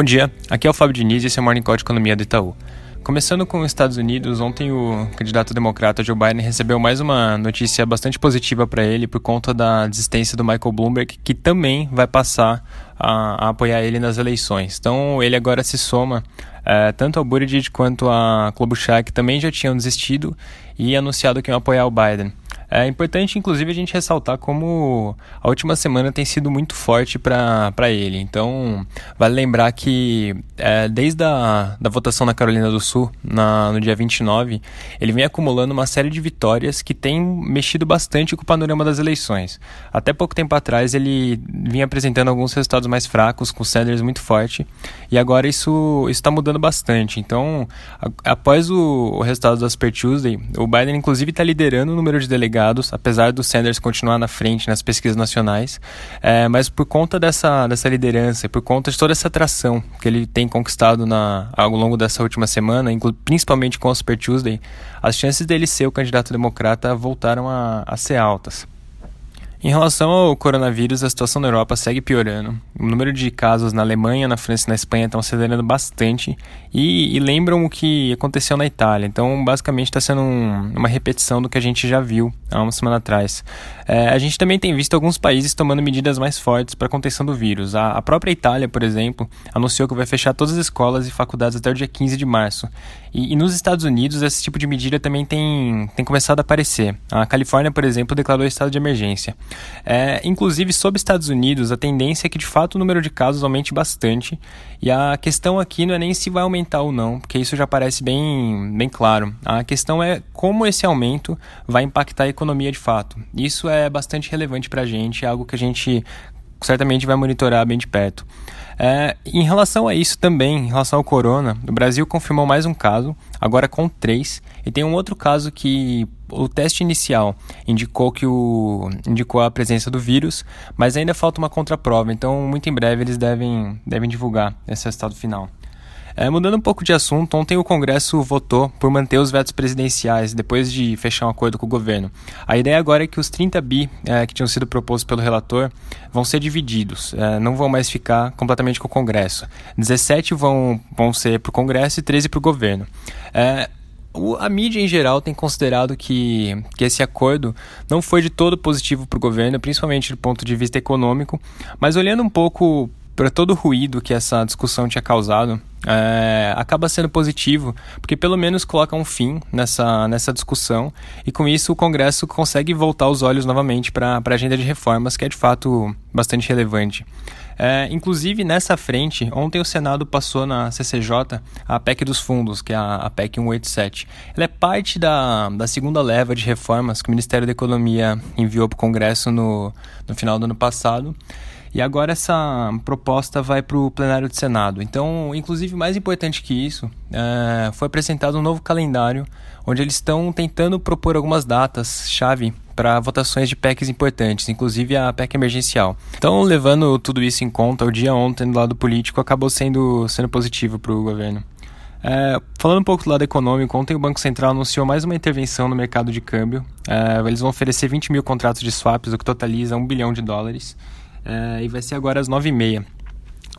Bom dia, aqui é o Fábio Diniz e esse é o Morning Call de Economia do Itaú. Começando com os Estados Unidos, ontem o candidato democrata Joe Biden recebeu mais uma notícia bastante positiva para ele por conta da desistência do Michael Bloomberg, que também vai passar a, a apoiar ele nas eleições. Então ele agora se soma é, tanto ao Buttigieg quanto a Klobuchar, que também já tinham desistido e anunciado que iam apoiar o Biden. É importante, inclusive, a gente ressaltar como a última semana tem sido muito forte para ele. Então, vale lembrar que é, desde a da votação na Carolina do Sul, na, no dia 29, ele vem acumulando uma série de vitórias que tem mexido bastante com o panorama das eleições. Até pouco tempo atrás, ele vinha apresentando alguns resultados mais fracos, com Sanders muito forte, e agora isso está mudando bastante. Então, a, após o, o resultado da Super Tuesday, o Biden, inclusive, está liderando o número de delegados apesar do Sanders continuar na frente nas pesquisas nacionais, é, mas por conta dessa, dessa liderança, por conta de toda essa atração que ele tem conquistado na, ao longo dessa última semana, principalmente com o Super Tuesday, as chances dele ser o candidato democrata voltaram a, a ser altas. Em relação ao coronavírus, a situação na Europa segue piorando. O número de casos na Alemanha, na França e na Espanha estão acelerando bastante e, e lembram o que aconteceu na Itália. Então, basicamente, está sendo um, uma repetição do que a gente já viu há uma semana atrás. É, a gente também tem visto alguns países tomando medidas mais fortes para a contenção do vírus. A, a, própria Itália, por exemplo, anunciou que vai fechar todas as escolas e faculdades até o dia 15 de março. E, e nos Estados Unidos, esse tipo de medida também tem, tem começado a aparecer. A Califórnia, por exemplo, declarou estado de emergência. É, inclusive, sobre Estados Unidos, a tendência é que de fato o número de casos aumente bastante. E a questão aqui não é nem se vai aumentar ou não, porque isso já parece bem, bem claro. A questão é como esse aumento vai impactar a economia de fato. Isso é bastante relevante para a gente, é algo que a gente certamente vai monitorar bem de perto. É, em relação a isso também, em relação ao corona, o Brasil confirmou mais um caso, agora com três, e tem um outro caso que o teste inicial indicou que o indicou a presença do vírus, mas ainda falta uma contraprova, então muito em breve eles devem, devem divulgar esse resultado final. É, mudando um pouco de assunto, ontem o Congresso votou por manter os vetos presidenciais depois de fechar um acordo com o governo. A ideia agora é que os 30 bi é, que tinham sido propostos pelo relator vão ser divididos, é, não vão mais ficar completamente com o Congresso. 17 vão, vão ser para o Congresso e 13 para o governo. É, a mídia em geral tem considerado que, que esse acordo não foi de todo positivo para o governo, principalmente do ponto de vista econômico, mas olhando um pouco para todo o ruído que essa discussão tinha causado, é, acaba sendo positivo, porque pelo menos coloca um fim nessa, nessa discussão e com isso o Congresso consegue voltar os olhos novamente para a agenda de reformas, que é de fato bastante relevante. É, inclusive, nessa frente, ontem o Senado passou na CCJ a PEC dos fundos, que é a, a PEC 187. Ela é parte da, da segunda leva de reformas que o Ministério da Economia enviou para o Congresso no, no final do ano passado. E agora essa proposta vai para o plenário do Senado. Então, inclusive, mais importante que isso, é, foi apresentado um novo calendário onde eles estão tentando propor algumas datas-chave para votações de PECs importantes, inclusive a PEC emergencial. Então, levando tudo isso em conta, o dia ontem do lado político acabou sendo, sendo positivo para o governo. É, falando um pouco do lado econômico, ontem o Banco Central anunciou mais uma intervenção no mercado de câmbio. É, eles vão oferecer 20 mil contratos de swaps, o que totaliza 1 bilhão de dólares é, e vai ser agora às 9h30.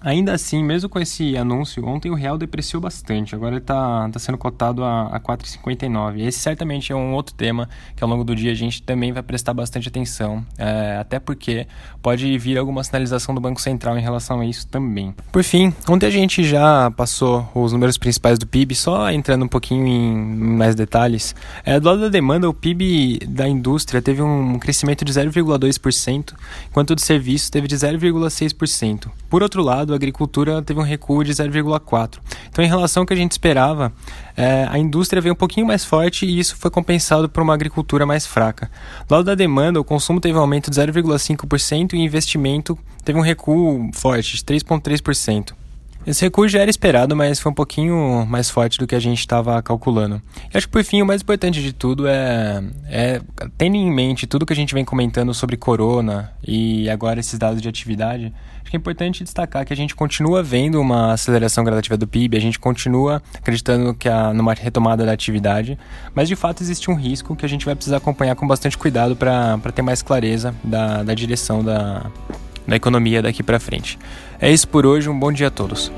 Ainda assim, mesmo com esse anúncio, ontem o real depreciou bastante. Agora ele está tá sendo cotado a, a 4,59. Esse certamente é um outro tema que ao longo do dia a gente também vai prestar bastante atenção. É, até porque pode vir alguma sinalização do Banco Central em relação a isso também. Por fim, ontem a gente já passou os números principais do PIB, só entrando um pouquinho em mais detalhes. É, do lado da demanda, o PIB da indústria teve um crescimento de 0,2%, enquanto o de serviços teve de 0,6%. Por outro lado, a agricultura teve um recuo de 0,4%. Então, em relação ao que a gente esperava, é, a indústria veio um pouquinho mais forte e isso foi compensado por uma agricultura mais fraca. Do lado da demanda, o consumo teve um aumento de 0,5% e o investimento teve um recuo forte, de 3,3%. Esse recuo já era esperado, mas foi um pouquinho mais forte do que a gente estava calculando. E acho que por fim o mais importante de tudo é, é tendo em mente tudo que a gente vem comentando sobre corona e agora esses dados de atividade, acho que é importante destacar que a gente continua vendo uma aceleração gradativa do PIB, a gente continua acreditando que há numa retomada da atividade, mas de fato existe um risco que a gente vai precisar acompanhar com bastante cuidado para ter mais clareza da, da direção da, da economia daqui para frente. É isso por hoje, um bom dia a todos.